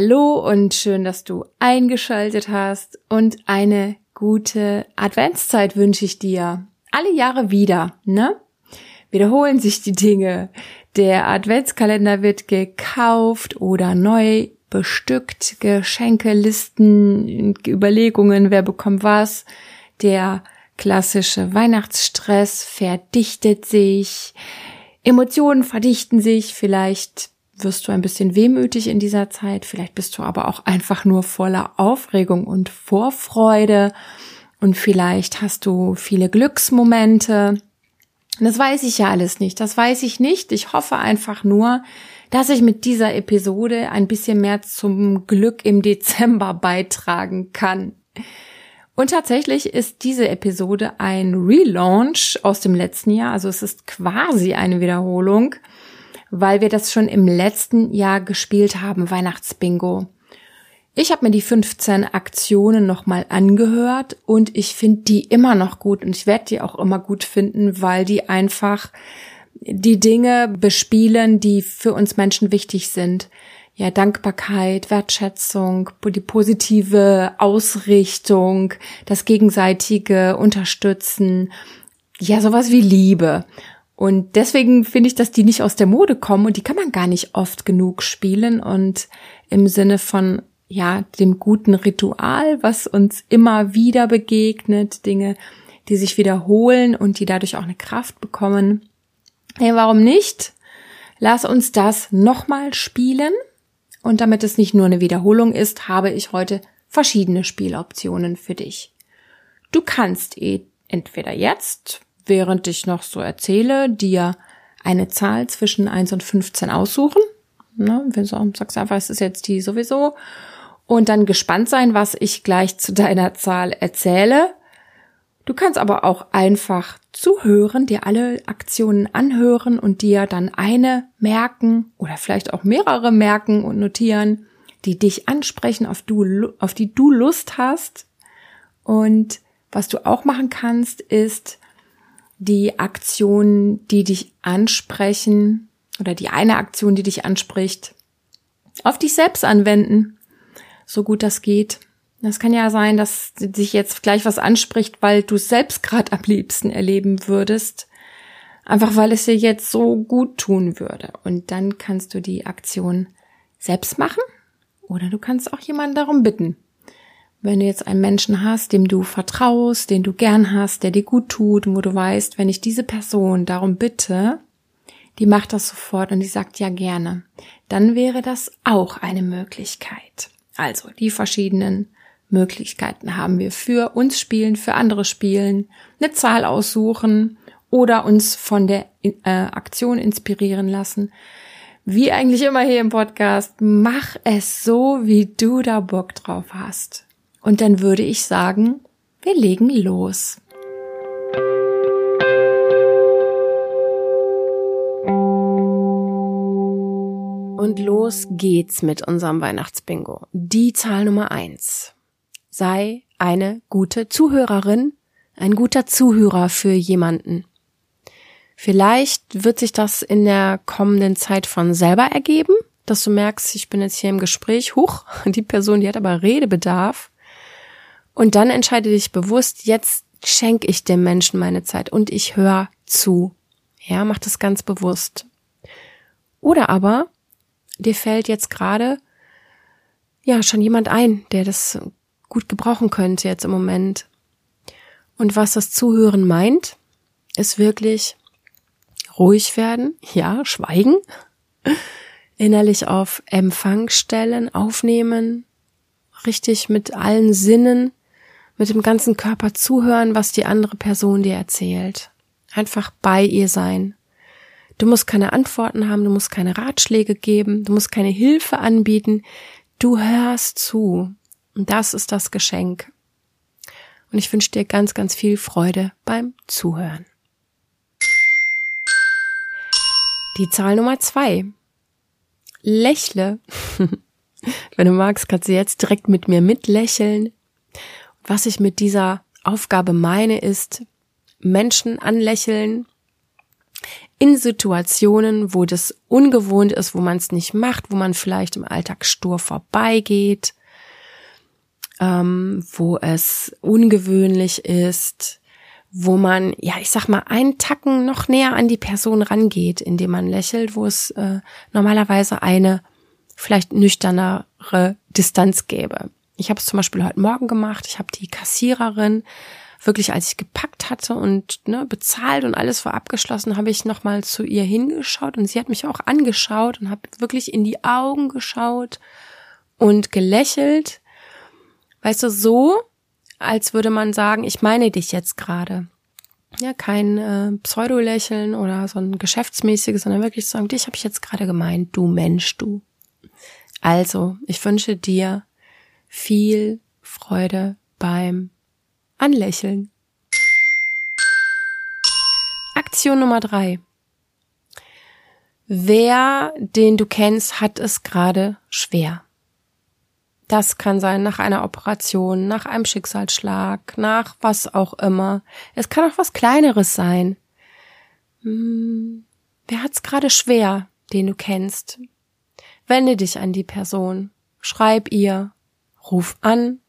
Hallo und schön, dass du eingeschaltet hast und eine gute Adventszeit wünsche ich dir. Alle Jahre wieder, ne? Wiederholen sich die Dinge. Der Adventskalender wird gekauft oder neu bestückt, Geschenke, Listen, Überlegungen, wer bekommt was. Der klassische Weihnachtsstress verdichtet sich, Emotionen verdichten sich, vielleicht wirst du ein bisschen wehmütig in dieser Zeit, vielleicht bist du aber auch einfach nur voller Aufregung und Vorfreude und vielleicht hast du viele Glücksmomente. Das weiß ich ja alles nicht, das weiß ich nicht. Ich hoffe einfach nur, dass ich mit dieser Episode ein bisschen mehr zum Glück im Dezember beitragen kann. Und tatsächlich ist diese Episode ein Relaunch aus dem letzten Jahr, also es ist quasi eine Wiederholung weil wir das schon im letzten Jahr gespielt haben, Weihnachtsbingo. Ich habe mir die 15 Aktionen nochmal angehört und ich finde die immer noch gut und ich werde die auch immer gut finden, weil die einfach die Dinge bespielen, die für uns Menschen wichtig sind. Ja, Dankbarkeit, Wertschätzung, die positive Ausrichtung, das gegenseitige Unterstützen, ja, sowas wie Liebe. Und deswegen finde ich, dass die nicht aus der Mode kommen und die kann man gar nicht oft genug spielen und im Sinne von ja, dem guten Ritual, was uns immer wieder begegnet, Dinge, die sich wiederholen und die dadurch auch eine Kraft bekommen. Hey, warum nicht? Lass uns das nochmal spielen. Und damit es nicht nur eine Wiederholung ist, habe ich heute verschiedene Spieloptionen für dich. Du kannst eh entweder jetzt während ich noch so erzähle, dir eine Zahl zwischen 1 und 15 aussuchen. Ne, wenn du sagst einfach, es ist jetzt die sowieso. Und dann gespannt sein, was ich gleich zu deiner Zahl erzähle. Du kannst aber auch einfach zuhören, dir alle Aktionen anhören und dir dann eine merken oder vielleicht auch mehrere merken und notieren, die dich ansprechen, auf, du, auf die du Lust hast. Und was du auch machen kannst, ist die Aktionen, die dich ansprechen oder die eine Aktion, die dich anspricht, auf dich selbst anwenden, so gut das geht. Das kann ja sein, dass dich jetzt gleich was anspricht, weil du es selbst gerade am liebsten erleben würdest, einfach weil es dir jetzt so gut tun würde. Und dann kannst du die Aktion selbst machen oder du kannst auch jemanden darum bitten. Wenn du jetzt einen Menschen hast, dem du vertraust, den du gern hast, der dir gut tut und wo du weißt, wenn ich diese Person darum bitte, die macht das sofort und die sagt ja gerne, dann wäre das auch eine Möglichkeit. Also die verschiedenen Möglichkeiten haben wir für uns spielen, für andere spielen, eine Zahl aussuchen oder uns von der äh, Aktion inspirieren lassen. Wie eigentlich immer hier im Podcast, mach es so, wie du da Bock drauf hast. Und dann würde ich sagen, wir legen los. Und los geht's mit unserem Weihnachtsbingo. Die Zahl Nummer eins. Sei eine gute Zuhörerin, ein guter Zuhörer für jemanden. Vielleicht wird sich das in der kommenden Zeit von selber ergeben, dass du merkst, ich bin jetzt hier im Gespräch, huch, die Person, die hat aber Redebedarf. Und dann entscheide dich bewusst, jetzt schenke ich dem Menschen meine Zeit und ich höre zu. Ja, mach das ganz bewusst. Oder aber dir fällt jetzt gerade ja schon jemand ein, der das gut gebrauchen könnte jetzt im Moment. Und was das Zuhören meint, ist wirklich ruhig werden, ja, schweigen, innerlich auf Empfang stellen, aufnehmen, richtig mit allen Sinnen mit dem ganzen Körper zuhören, was die andere Person dir erzählt. Einfach bei ihr sein. Du musst keine Antworten haben, du musst keine Ratschläge geben, du musst keine Hilfe anbieten. Du hörst zu. Und das ist das Geschenk. Und ich wünsche dir ganz, ganz viel Freude beim Zuhören. Die Zahl Nummer zwei. Lächle. Wenn du magst, kannst du jetzt direkt mit mir mitlächeln. Was ich mit dieser Aufgabe meine, ist Menschen anlächeln, in Situationen, wo das ungewohnt ist, wo man es nicht macht, wo man vielleicht im Alltag stur vorbeigeht, ähm, wo es ungewöhnlich ist, wo man, ja, ich sag mal, einen Tacken noch näher an die Person rangeht, indem man lächelt, wo es äh, normalerweise eine vielleicht nüchternere Distanz gäbe. Ich habe es zum Beispiel heute Morgen gemacht. Ich habe die Kassiererin wirklich, als ich gepackt hatte und ne, bezahlt und alles war abgeschlossen, habe ich nochmal zu ihr hingeschaut und sie hat mich auch angeschaut und habe wirklich in die Augen geschaut und gelächelt. Weißt du, so, als würde man sagen, ich meine dich jetzt gerade. Ja, kein äh, Pseudo-Lächeln oder so ein geschäftsmäßiges, sondern wirklich sagen, dich habe ich jetzt gerade gemeint, du Mensch, du. Also, ich wünsche dir viel Freude beim Anlächeln. Aktion Nummer drei. Wer, den du kennst, hat es gerade schwer. Das kann sein nach einer Operation, nach einem Schicksalsschlag, nach was auch immer. Es kann auch was Kleineres sein. Hm, wer hat's gerade schwer, den du kennst? Wende dich an die Person, schreib ihr, ruf an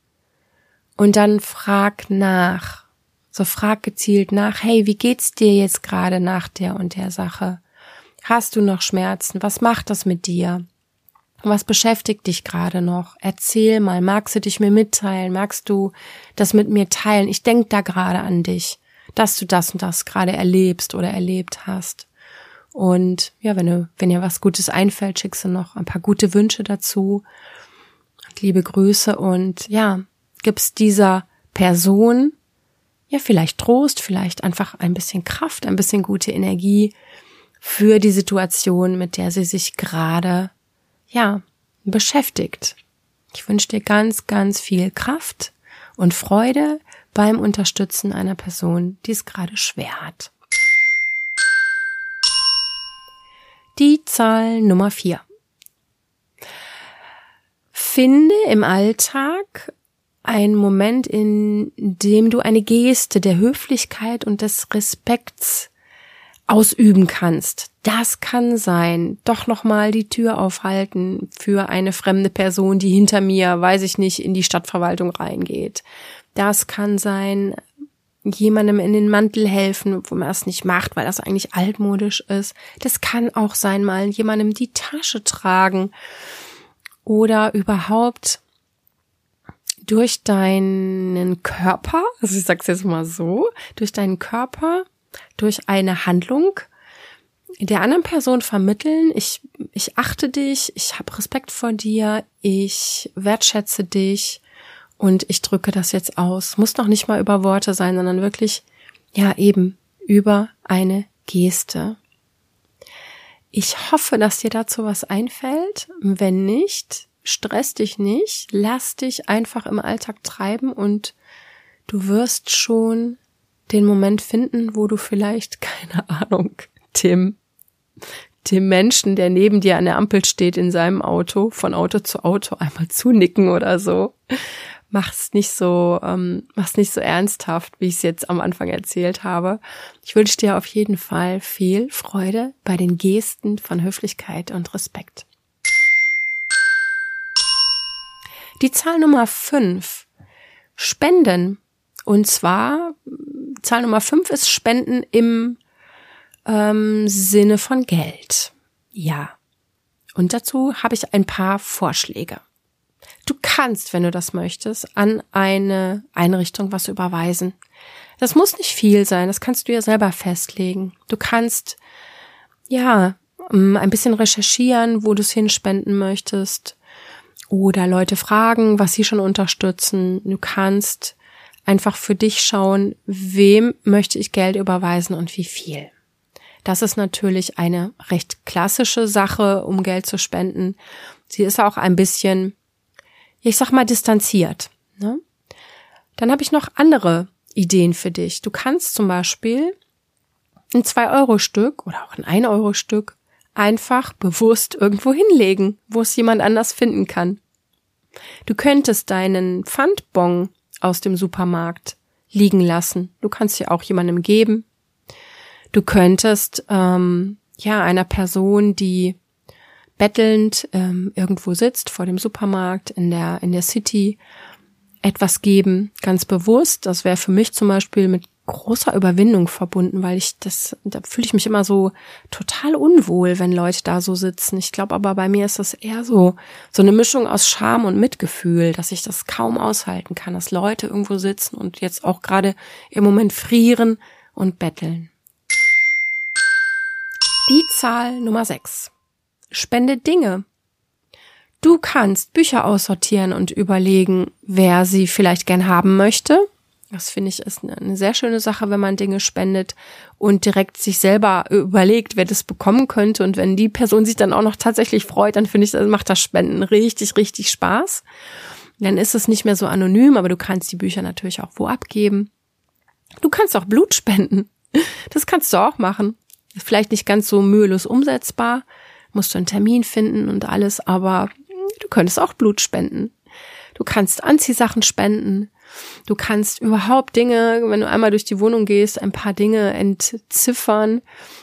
und dann frag nach. So frag gezielt nach, hey, wie geht's dir jetzt gerade nach der und der Sache? Hast du noch Schmerzen? Was macht das mit dir? Was beschäftigt dich gerade noch? Erzähl mal, magst du dich mir mitteilen? Magst du das mit mir teilen? Ich denk da gerade an dich, dass du das und das gerade erlebst oder erlebt hast. Und ja, wenn du, wenn dir was Gutes einfällt, schickst du noch ein paar gute Wünsche dazu. Liebe Grüße und ja, gibst dieser Person ja vielleicht Trost, vielleicht einfach ein bisschen Kraft, ein bisschen gute Energie für die Situation, mit der sie sich gerade ja, beschäftigt. Ich wünsche dir ganz, ganz viel Kraft und Freude beim Unterstützen einer Person, die es gerade schwer hat. Die Zahl Nummer vier. Finde im Alltag einen Moment, in dem du eine Geste der Höflichkeit und des Respekts ausüben kannst. Das kann sein, doch nochmal die Tür aufhalten für eine fremde Person, die hinter mir, weiß ich nicht, in die Stadtverwaltung reingeht. Das kann sein, jemandem in den Mantel helfen, wo man es nicht macht, weil das eigentlich altmodisch ist. Das kann auch sein, mal jemandem die Tasche tragen oder überhaupt durch deinen Körper, also ich sag's jetzt mal so, durch deinen Körper durch eine Handlung der anderen Person vermitteln, ich, ich achte dich, ich habe Respekt vor dir, ich wertschätze dich und ich drücke das jetzt aus. Muss noch nicht mal über Worte sein, sondern wirklich, ja, eben über eine Geste. Ich hoffe, dass dir dazu was einfällt. Wenn nicht, stress dich nicht, lass dich einfach im Alltag treiben und du wirst schon den Moment finden, wo du vielleicht, keine Ahnung, dem, dem Menschen, der neben dir an der Ampel steht in seinem Auto, von Auto zu Auto einmal zunicken oder so. Mach's nicht so, ähm, mach's nicht so ernsthaft, wie ich es jetzt am Anfang erzählt habe. Ich wünsche dir auf jeden Fall viel Freude bei den Gesten von Höflichkeit und Respekt. Die Zahl Nummer fünf. Spenden. Und zwar Zahl Nummer fünf ist Spenden im ähm, Sinne von Geld. Ja. Und dazu habe ich ein paar Vorschläge. Du kannst, wenn du das möchtest, an eine Einrichtung was überweisen. Das muss nicht viel sein, das kannst du ja selber festlegen. Du kannst, ja, ähm, ein bisschen recherchieren, wo du es hinspenden möchtest. Oder Leute fragen, was sie schon unterstützen. Du kannst einfach für dich schauen, wem möchte ich Geld überweisen und wie viel. Das ist natürlich eine recht klassische Sache, um Geld zu spenden. Sie ist auch ein bisschen, ich sag mal, distanziert. Ne? Dann habe ich noch andere Ideen für dich. Du kannst zum Beispiel ein 2-Euro-Stück oder auch ein 1-Euro-Stück einfach bewusst irgendwo hinlegen, wo es jemand anders finden kann. Du könntest deinen Pfandbon aus dem Supermarkt liegen lassen. Du kannst sie auch jemandem geben. Du könntest ähm, ja einer Person, die bettelnd ähm, irgendwo sitzt vor dem Supermarkt in der in der City etwas geben, ganz bewusst. Das wäre für mich zum Beispiel mit großer Überwindung verbunden, weil ich das, da fühle ich mich immer so total unwohl, wenn Leute da so sitzen. Ich glaube aber bei mir ist das eher so, so eine Mischung aus Scham und Mitgefühl, dass ich das kaum aushalten kann, dass Leute irgendwo sitzen und jetzt auch gerade im Moment frieren und betteln. Die Zahl Nummer 6. Spende Dinge. Du kannst Bücher aussortieren und überlegen, wer sie vielleicht gern haben möchte. Das finde ich ist eine sehr schöne Sache, wenn man Dinge spendet und direkt sich selber überlegt, wer das bekommen könnte. Und wenn die Person sich dann auch noch tatsächlich freut, dann finde ich, macht das Spenden richtig, richtig Spaß. Dann ist es nicht mehr so anonym, aber du kannst die Bücher natürlich auch wo abgeben. Du kannst auch Blut spenden. Das kannst du auch machen. Vielleicht nicht ganz so mühelos umsetzbar, musst du einen Termin finden und alles, aber du könntest auch Blut spenden. Du kannst Anziehsachen spenden. Du kannst überhaupt Dinge, wenn du einmal durch die Wohnung gehst, ein paar Dinge entziffern,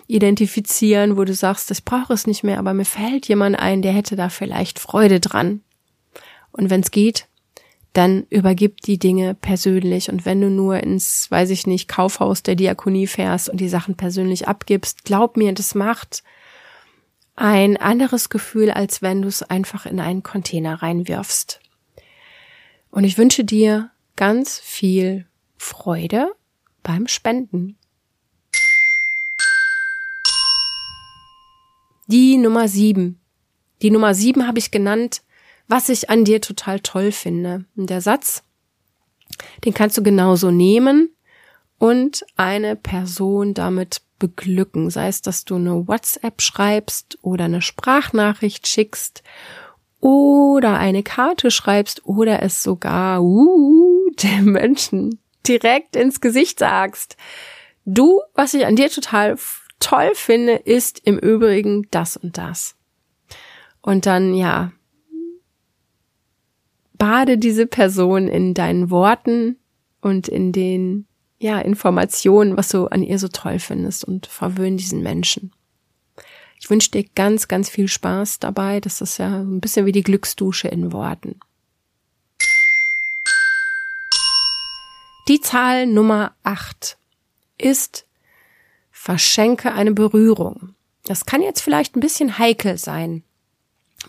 identifizieren, wo du sagst, ich brauche es nicht mehr, aber mir fällt jemand ein, der hätte da vielleicht Freude dran. Und wenn es geht, dann übergib die Dinge persönlich. Und wenn du nur ins, weiß ich nicht, Kaufhaus der Diakonie fährst und die Sachen persönlich abgibst, glaub mir, das macht ein anderes Gefühl, als wenn du es einfach in einen Container reinwirfst. Und ich wünsche dir ganz viel Freude beim Spenden. Die Nummer sieben. Die Nummer sieben habe ich genannt, was ich an dir total toll finde. Und der Satz, den kannst du genauso nehmen und eine Person damit beglücken. Sei es, dass du eine WhatsApp schreibst oder eine Sprachnachricht schickst oder eine Karte schreibst oder es sogar uh, dem Menschen direkt ins Gesicht sagst. Du, was ich an dir total toll finde, ist im Übrigen das und das. Und dann, ja, bade diese Person in deinen Worten und in den ja, Informationen, was du an ihr so toll findest und verwöhn diesen Menschen. Ich wünsche dir ganz, ganz viel Spaß dabei. Das ist ja ein bisschen wie die Glücksdusche in Worten. Die Zahl Nummer 8 ist verschenke eine Berührung. Das kann jetzt vielleicht ein bisschen heikel sein,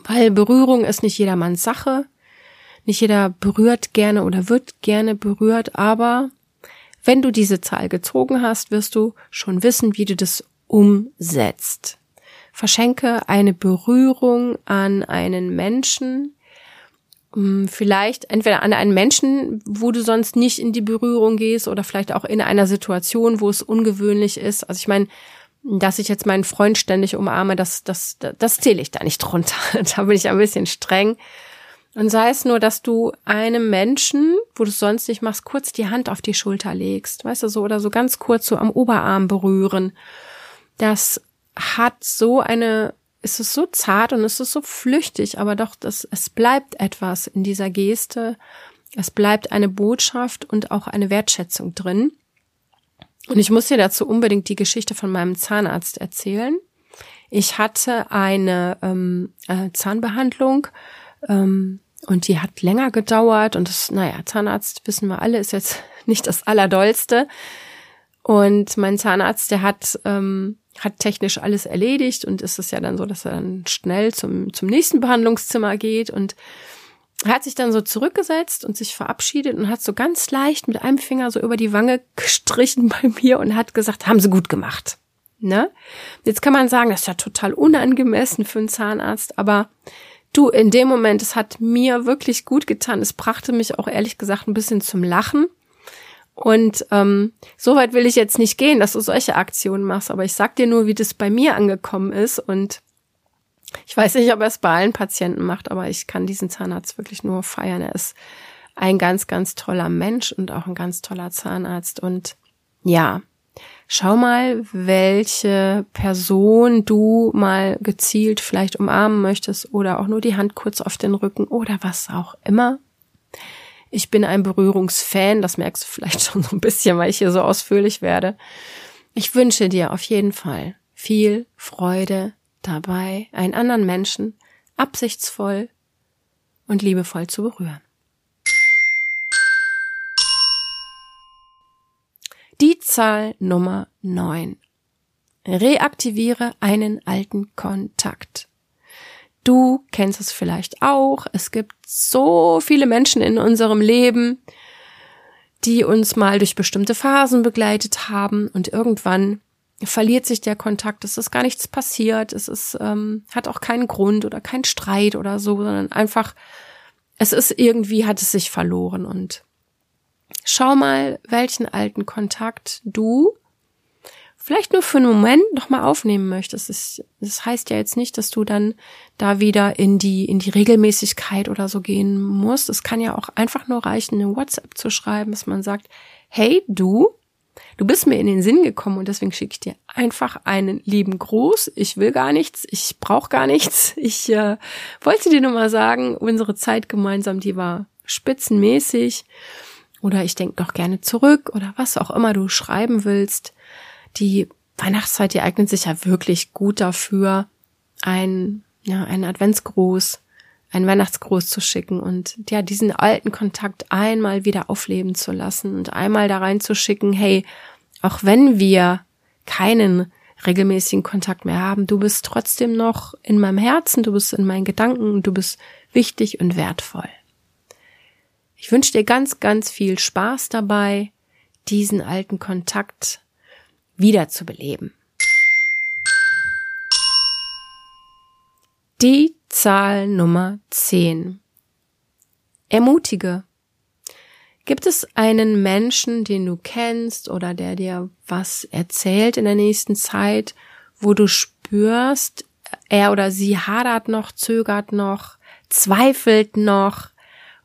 weil Berührung ist nicht jedermanns Sache. Nicht jeder berührt gerne oder wird gerne berührt, aber wenn du diese Zahl gezogen hast, wirst du schon wissen, wie du das umsetzt. Verschenke eine Berührung an einen Menschen, hm, vielleicht entweder an einen Menschen, wo du sonst nicht in die Berührung gehst oder vielleicht auch in einer Situation, wo es ungewöhnlich ist. Also ich meine, dass ich jetzt meinen Freund ständig umarme, das, das, das zähle ich da nicht drunter. da bin ich ein bisschen streng. Und sei es nur, dass du einem Menschen, wo du es sonst nicht machst, kurz die Hand auf die Schulter legst, weißt du so, oder so ganz kurz so am Oberarm berühren. Das hat so eine, ist es so zart und ist es so flüchtig, aber doch, das, es bleibt etwas in dieser Geste. Es bleibt eine Botschaft und auch eine Wertschätzung drin. Und ich muss dir dazu unbedingt die Geschichte von meinem Zahnarzt erzählen. Ich hatte eine ähm, äh, Zahnbehandlung ähm, und die hat länger gedauert und das, naja, Zahnarzt, wissen wir alle, ist jetzt nicht das Allerdollste. Und mein Zahnarzt, der hat, ähm, hat technisch alles erledigt und ist es ja dann so, dass er dann schnell zum, zum nächsten Behandlungszimmer geht und hat sich dann so zurückgesetzt und sich verabschiedet und hat so ganz leicht mit einem Finger so über die Wange gestrichen bei mir und hat gesagt, haben sie gut gemacht. Ne? Jetzt kann man sagen, das ist ja total unangemessen für einen Zahnarzt, aber Du, in dem Moment, es hat mir wirklich gut getan. Es brachte mich auch ehrlich gesagt ein bisschen zum Lachen. Und ähm, so weit will ich jetzt nicht gehen, dass du solche Aktionen machst, aber ich sag dir nur, wie das bei mir angekommen ist. Und ich weiß nicht, ob er es bei allen Patienten macht, aber ich kann diesen Zahnarzt wirklich nur feiern. Er ist ein ganz, ganz toller Mensch und auch ein ganz toller Zahnarzt. Und ja, Schau mal, welche Person du mal gezielt vielleicht umarmen möchtest oder auch nur die Hand kurz auf den Rücken oder was auch immer. Ich bin ein Berührungsfan, das merkst du vielleicht schon so ein bisschen, weil ich hier so ausführlich werde. Ich wünsche dir auf jeden Fall viel Freude dabei, einen anderen Menschen absichtsvoll und liebevoll zu berühren. Die Zahl Nummer 9. Reaktiviere einen alten Kontakt. Du kennst es vielleicht auch. Es gibt so viele Menschen in unserem Leben, die uns mal durch bestimmte Phasen begleitet haben und irgendwann verliert sich der Kontakt. Es ist gar nichts passiert. Es ist, ähm, hat auch keinen Grund oder keinen Streit oder so, sondern einfach, es ist irgendwie, hat es sich verloren und Schau mal, welchen alten Kontakt du vielleicht nur für einen Moment nochmal aufnehmen möchtest. Das, das heißt ja jetzt nicht, dass du dann da wieder in die, in die Regelmäßigkeit oder so gehen musst. Es kann ja auch einfach nur reichen, eine WhatsApp zu schreiben, dass man sagt, hey, du, du bist mir in den Sinn gekommen und deswegen schicke ich dir einfach einen lieben Gruß. Ich will gar nichts, ich brauche gar nichts. Ich äh, wollte dir nur mal sagen, unsere Zeit gemeinsam, die war spitzenmäßig oder ich denke doch gerne zurück oder was auch immer du schreiben willst. Die Weihnachtszeit, die eignet sich ja wirklich gut dafür, ein, ja, einen Adventsgruß, einen Weihnachtsgruß zu schicken und ja, diesen alten Kontakt einmal wieder aufleben zu lassen und einmal da reinzuschicken, hey, auch wenn wir keinen regelmäßigen Kontakt mehr haben, du bist trotzdem noch in meinem Herzen, du bist in meinen Gedanken du bist wichtig und wertvoll. Ich wünsche dir ganz, ganz viel Spaß dabei, diesen alten Kontakt wiederzubeleben. Die Zahl Nummer 10. Ermutige. Gibt es einen Menschen, den du kennst oder der dir was erzählt in der nächsten Zeit, wo du spürst, er oder sie hadert noch, zögert noch, zweifelt noch,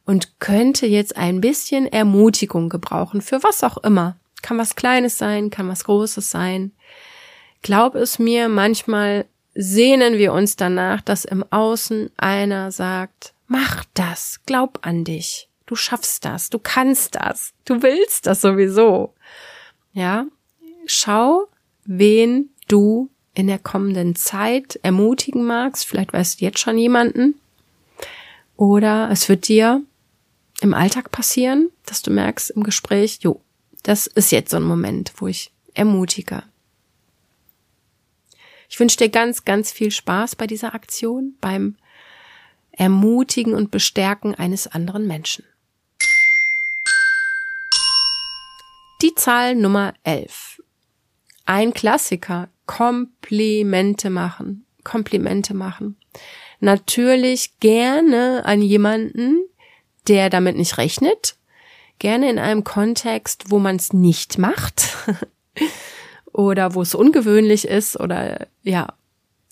und könnte jetzt ein bisschen Ermutigung gebrauchen, für was auch immer. Kann was Kleines sein, kann was Großes sein. Glaub es mir, manchmal sehnen wir uns danach, dass im Außen einer sagt, mach das, glaub an dich, du schaffst das, du kannst das, du willst das sowieso. Ja, schau, wen du in der kommenden Zeit ermutigen magst. Vielleicht weißt du jetzt schon jemanden. Oder es wird dir im Alltag passieren, dass du merkst im Gespräch, jo, das ist jetzt so ein Moment, wo ich ermutige. Ich wünsche dir ganz, ganz viel Spaß bei dieser Aktion, beim Ermutigen und Bestärken eines anderen Menschen. Die Zahl Nummer 11. Ein Klassiker. Komplimente machen. Komplimente machen. Natürlich gerne an jemanden, der damit nicht rechnet, gerne in einem Kontext, wo man es nicht macht oder wo es ungewöhnlich ist oder ja,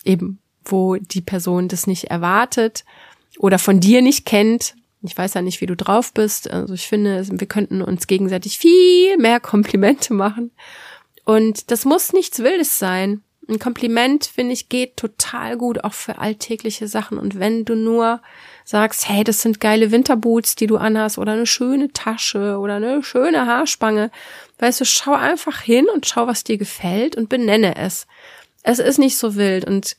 eben wo die Person das nicht erwartet oder von dir nicht kennt. Ich weiß ja nicht, wie du drauf bist. Also ich finde, wir könnten uns gegenseitig viel mehr Komplimente machen. Und das muss nichts Wildes sein. Ein Kompliment, finde ich, geht total gut auch für alltägliche Sachen. Und wenn du nur sagst, hey, das sind geile Winterboots, die du anhast oder eine schöne Tasche oder eine schöne Haarspange. Weißt du, schau einfach hin und schau, was dir gefällt und benenne es. Es ist nicht so wild und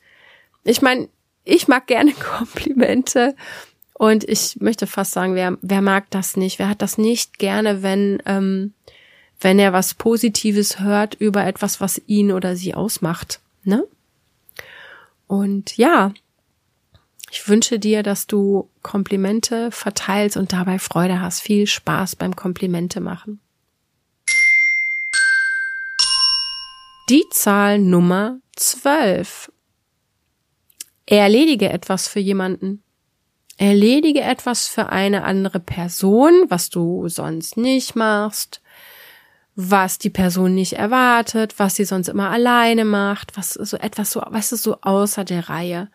ich meine, ich mag gerne Komplimente und ich möchte fast sagen, wer, wer mag das nicht? Wer hat das nicht gerne, wenn, ähm, wenn er was Positives hört über etwas, was ihn oder sie ausmacht, ne? Und ja, ich wünsche dir, dass du Komplimente verteilst und dabei Freude hast. Viel Spaß beim Komplimente machen. Die Zahl Nummer 12. Erledige etwas für jemanden. Erledige etwas für eine andere Person, was du sonst nicht machst, was die Person nicht erwartet, was sie sonst immer alleine macht, was so etwas so, was ist so außer der Reihe.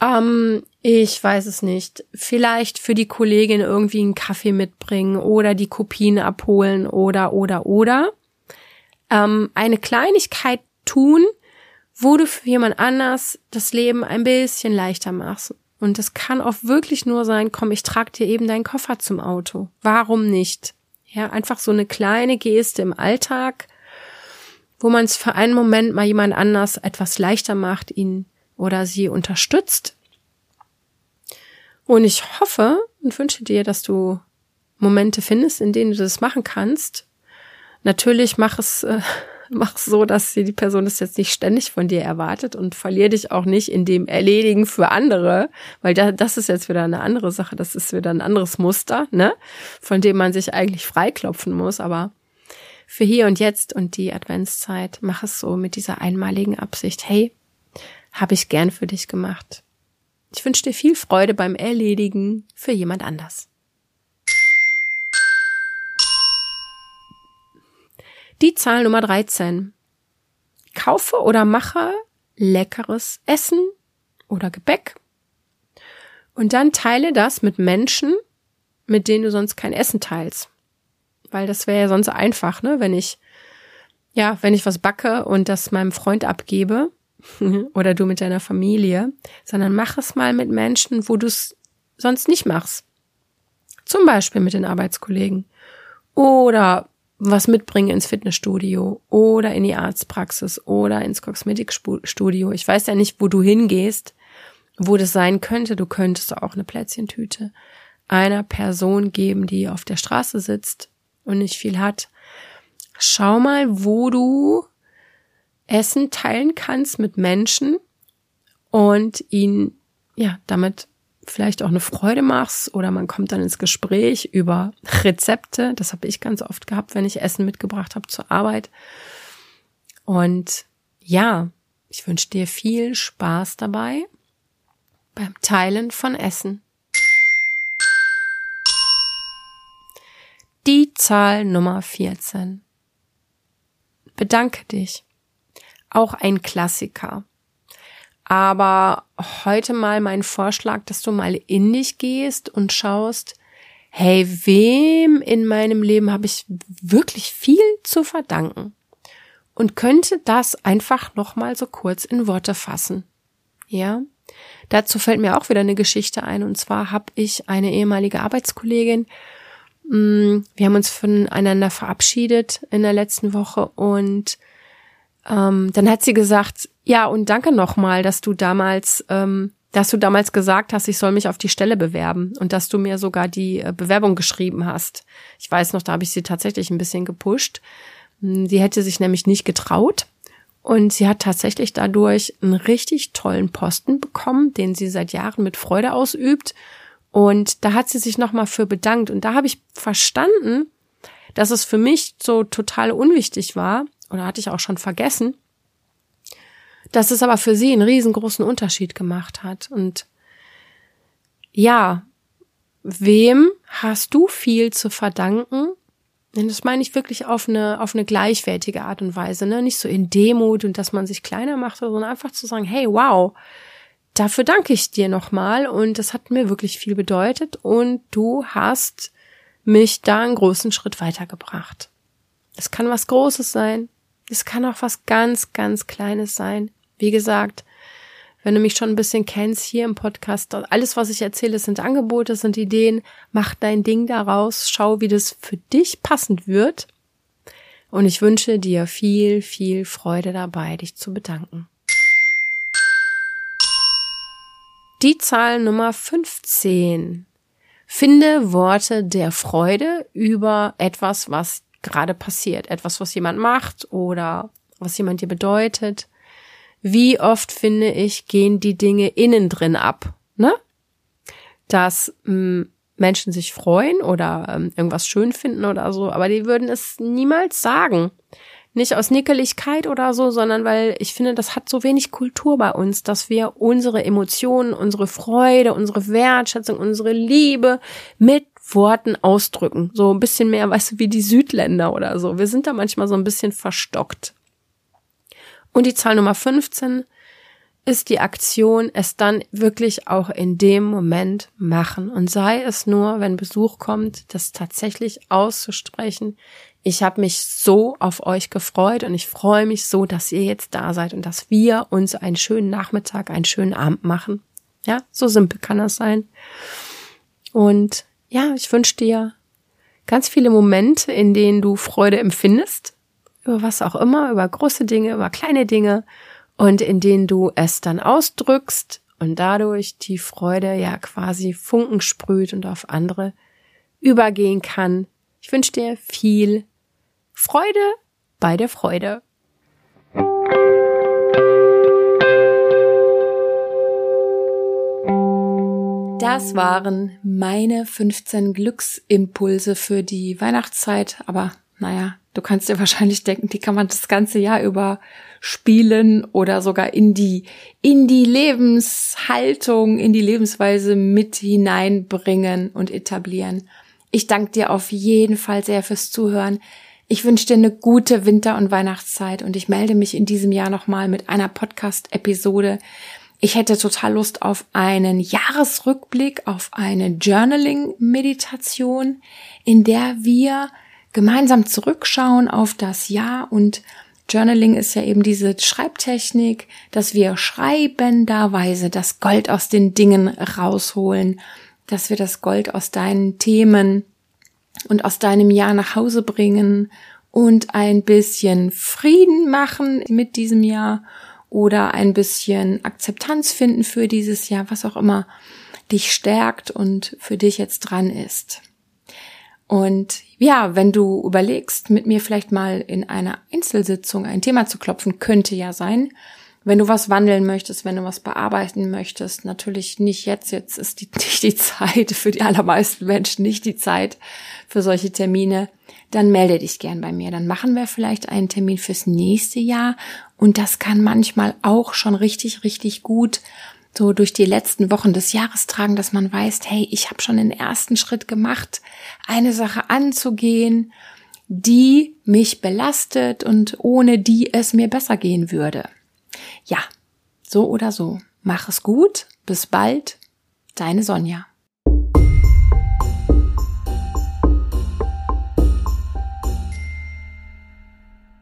Ähm, ich weiß es nicht. Vielleicht für die Kollegin irgendwie einen Kaffee mitbringen oder die Kopien abholen oder, oder, oder. Ähm, eine Kleinigkeit tun, wo du für jemand anders das Leben ein bisschen leichter machst. Und das kann auch wirklich nur sein, komm, ich trag dir eben deinen Koffer zum Auto. Warum nicht? Ja, einfach so eine kleine Geste im Alltag, wo man es für einen Moment mal jemand anders etwas leichter macht, ihn oder sie unterstützt. Und ich hoffe und wünsche dir, dass du Momente findest, in denen du das machen kannst. Natürlich mach es, äh, mach so, dass die Person das jetzt nicht ständig von dir erwartet und verlier dich auch nicht in dem Erledigen für andere, weil da, das ist jetzt wieder eine andere Sache, das ist wieder ein anderes Muster, ne, von dem man sich eigentlich freiklopfen muss, aber für hier und jetzt und die Adventszeit mach es so mit dieser einmaligen Absicht, hey, habe ich gern für dich gemacht. Ich wünsche dir viel Freude beim Erledigen für jemand anders. Die Zahl Nummer 13. Kaufe oder mache leckeres Essen oder Gebäck und dann teile das mit Menschen, mit denen du sonst kein Essen teilst. Weil das wäre ja sonst einfach, ne? Wenn ich, ja, wenn ich was backe und das meinem Freund abgebe oder du mit deiner Familie, sondern mach es mal mit Menschen, wo du es sonst nicht machst. Zum Beispiel mit den Arbeitskollegen oder was mitbringen ins Fitnessstudio oder in die Arztpraxis oder ins Kosmetikstudio. Ich weiß ja nicht, wo du hingehst, wo das sein könnte. Du könntest auch eine Plätzchentüte einer Person geben, die auf der Straße sitzt und nicht viel hat. Schau mal, wo du Essen teilen kannst mit Menschen und ihnen ja damit vielleicht auch eine Freude machst oder man kommt dann ins Gespräch über Rezepte. Das habe ich ganz oft gehabt, wenn ich Essen mitgebracht habe zur Arbeit. Und ja, ich wünsche dir viel Spaß dabei beim Teilen von Essen. Die Zahl Nummer 14. Bedanke dich. Auch ein Klassiker. Aber heute mal mein Vorschlag, dass du mal in dich gehst und schaust, hey, wem in meinem Leben habe ich wirklich viel zu verdanken? Und könnte das einfach nochmal so kurz in Worte fassen. Ja? Dazu fällt mir auch wieder eine Geschichte ein. Und zwar habe ich eine ehemalige Arbeitskollegin, mm, wir haben uns voneinander verabschiedet in der letzten Woche und ähm, dann hat sie gesagt, ja, und danke nochmal, dass du damals, ähm, dass du damals gesagt hast, ich soll mich auf die Stelle bewerben und dass du mir sogar die äh, Bewerbung geschrieben hast. Ich weiß noch, da habe ich sie tatsächlich ein bisschen gepusht. Hm, sie hätte sich nämlich nicht getraut. Und sie hat tatsächlich dadurch einen richtig tollen Posten bekommen, den sie seit Jahren mit Freude ausübt. Und da hat sie sich nochmal für bedankt. Und da habe ich verstanden, dass es für mich so total unwichtig war, oder hatte ich auch schon vergessen, dass es aber für sie einen riesengroßen Unterschied gemacht hat. Und ja, wem hast du viel zu verdanken? Und das meine ich wirklich auf eine, auf eine gleichwertige Art und Weise, ne? Nicht so in Demut und dass man sich kleiner macht, sondern einfach zu sagen, hey, wow, dafür danke ich dir nochmal und das hat mir wirklich viel bedeutet und du hast mich da einen großen Schritt weitergebracht. Es kann was Großes sein, es kann auch was ganz, ganz Kleines sein. Wie gesagt, wenn du mich schon ein bisschen kennst hier im Podcast, alles, was ich erzähle, sind Angebote, sind Ideen. Mach dein Ding daraus, schau, wie das für dich passend wird. Und ich wünsche dir viel, viel Freude dabei, dich zu bedanken. Die Zahl Nummer 15. Finde Worte der Freude über etwas, was gerade passiert. Etwas, was jemand macht oder was jemand dir bedeutet. Wie oft finde ich, gehen die Dinge innen drin ab, ne? Dass mh, hm, Menschen sich freuen oder ähm, irgendwas schön finden oder so, aber die würden es niemals sagen. Nicht aus Nickeligkeit oder so, sondern weil ich finde, das hat so wenig Kultur bei uns, dass wir unsere Emotionen, unsere Freude, unsere Wertschätzung, unsere Liebe mit Worten ausdrücken. So ein bisschen mehr, weißt du, wie die Südländer oder so. Wir sind da manchmal so ein bisschen verstockt. Und die Zahl Nummer 15 ist die Aktion, es dann wirklich auch in dem Moment machen. Und sei es nur, wenn Besuch kommt, das tatsächlich auszusprechen. Ich habe mich so auf euch gefreut und ich freue mich so, dass ihr jetzt da seid und dass wir uns einen schönen Nachmittag, einen schönen Abend machen. Ja, so simpel kann das sein. Und ja, ich wünsche dir ganz viele Momente, in denen du Freude empfindest über was auch immer, über große Dinge, über kleine Dinge und in denen du es dann ausdrückst und dadurch die Freude ja quasi Funken sprüht und auf andere übergehen kann. Ich wünsche dir viel Freude bei der Freude. Das waren meine 15 Glücksimpulse für die Weihnachtszeit. Aber naja, du kannst dir wahrscheinlich denken, die kann man das ganze Jahr über spielen oder sogar in die, in die Lebenshaltung, in die Lebensweise mit hineinbringen und etablieren. Ich danke dir auf jeden Fall sehr fürs Zuhören. Ich wünsche dir eine gute Winter- und Weihnachtszeit und ich melde mich in diesem Jahr nochmal mit einer Podcast-Episode, ich hätte total Lust auf einen Jahresrückblick, auf eine Journaling-Meditation, in der wir gemeinsam zurückschauen auf das Jahr und Journaling ist ja eben diese Schreibtechnik, dass wir schreibenderweise das Gold aus den Dingen rausholen, dass wir das Gold aus deinen Themen und aus deinem Jahr nach Hause bringen und ein bisschen Frieden machen mit diesem Jahr oder ein bisschen Akzeptanz finden für dieses Jahr, was auch immer dich stärkt und für dich jetzt dran ist. Und ja, wenn du überlegst, mit mir vielleicht mal in einer Einzelsitzung ein Thema zu klopfen, könnte ja sein. Wenn du was wandeln möchtest, wenn du was bearbeiten möchtest, natürlich nicht jetzt, jetzt ist die, nicht die Zeit für die allermeisten Menschen, nicht die Zeit für solche Termine, dann melde dich gern bei mir. Dann machen wir vielleicht einen Termin fürs nächste Jahr und das kann manchmal auch schon richtig, richtig gut so durch die letzten Wochen des Jahres tragen, dass man weiß, hey, ich habe schon den ersten Schritt gemacht, eine Sache anzugehen, die mich belastet und ohne die es mir besser gehen würde. Ja, so oder so. Mach es gut. Bis bald. Deine Sonja.